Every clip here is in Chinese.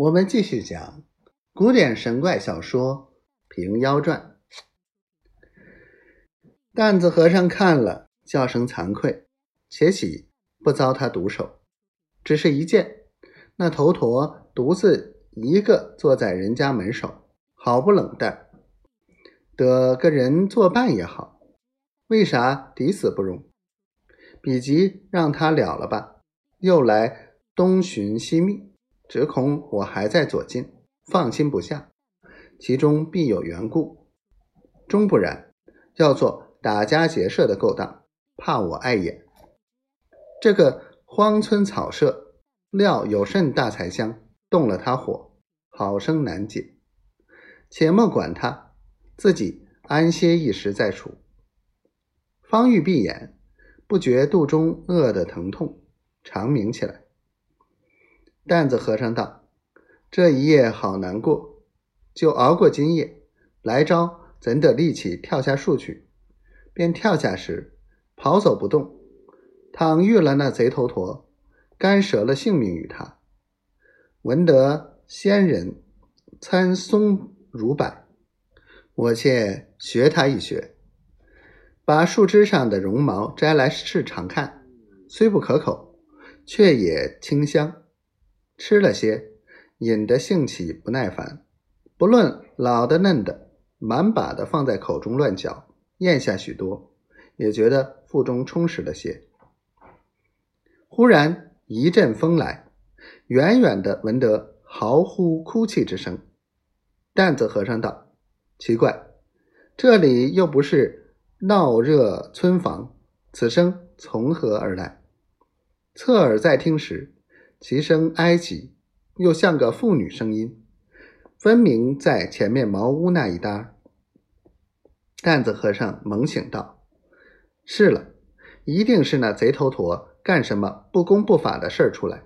我们继续讲古典神怪小说《平妖传》。担子和尚看了，叫声惭愧，且喜不遭他毒手。只是一见那头陀独自一个坐在人家门首，好不冷淡。得个人作伴也好，为啥抵死不容？比及让他了了吧，又来东寻西觅。只恐我还在左近，放心不下，其中必有缘故。终不然，要做打家劫舍的勾当，怕我碍眼。这个荒村草舍，料有甚大财香，动了他火，好生难解。且莫管他，自己安歇一时再处。方欲闭眼，不觉肚中饿得疼痛，长鸣起来。担子和尚道：“这一夜好难过，就熬过今夜，来朝怎得力气跳下树去？便跳下时，跑走不动，倘遇了那贼头陀，干折了性命与他。闻得仙人参松如柏，我且学他一学，把树枝上的绒毛摘来试尝看，虽不可口，却也清香。”吃了些，饮得兴起不耐烦，不论老的嫩的，满把的放在口中乱嚼，咽下许多，也觉得腹中充实了些。忽然一阵风来，远远的闻得嚎呼哭泣之声。担子和尚道：“奇怪，这里又不是闹热村房，此声从何而来？”侧耳再听时。其声哀急，又像个妇女声音，分明在前面茅屋那一搭。担子和尚猛醒道：“是了，一定是那贼头陀干什么不公不法的事儿出来。”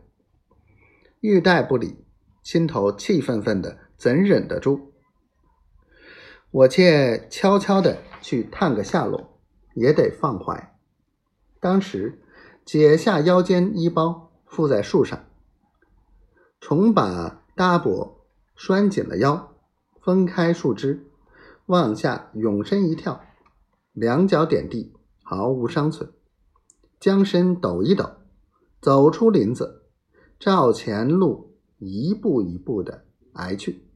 欲待不理，心头气愤愤的，怎忍得住？我且悄悄的去探个下落，也得放怀。当时解下腰间衣包。附在树上，重把搭脖拴紧了腰，分开树枝，往下永身一跳，两脚点地，毫无伤损。将身抖一抖，走出林子，照前路一步一步的挨去。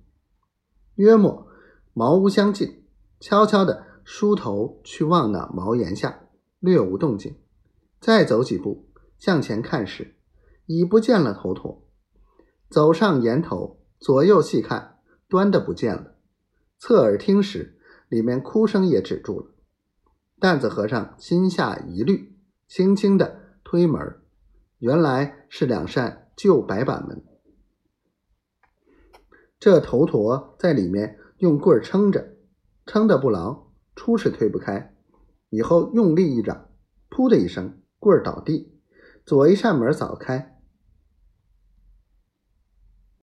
约莫茅屋相近，悄悄的梳头去望那茅檐下，略无动静。再走几步，向前看时。已不见了头陀，走上檐头，左右细看，端的不见了。侧耳听时，里面哭声也止住了。担子和尚心下疑虑，轻轻的推门，原来是两扇旧白板门。这头陀在里面用棍儿撑着，撑得不牢，初是推不开，以后用力一掌，噗的一声，棍儿倒地，左一扇门早开。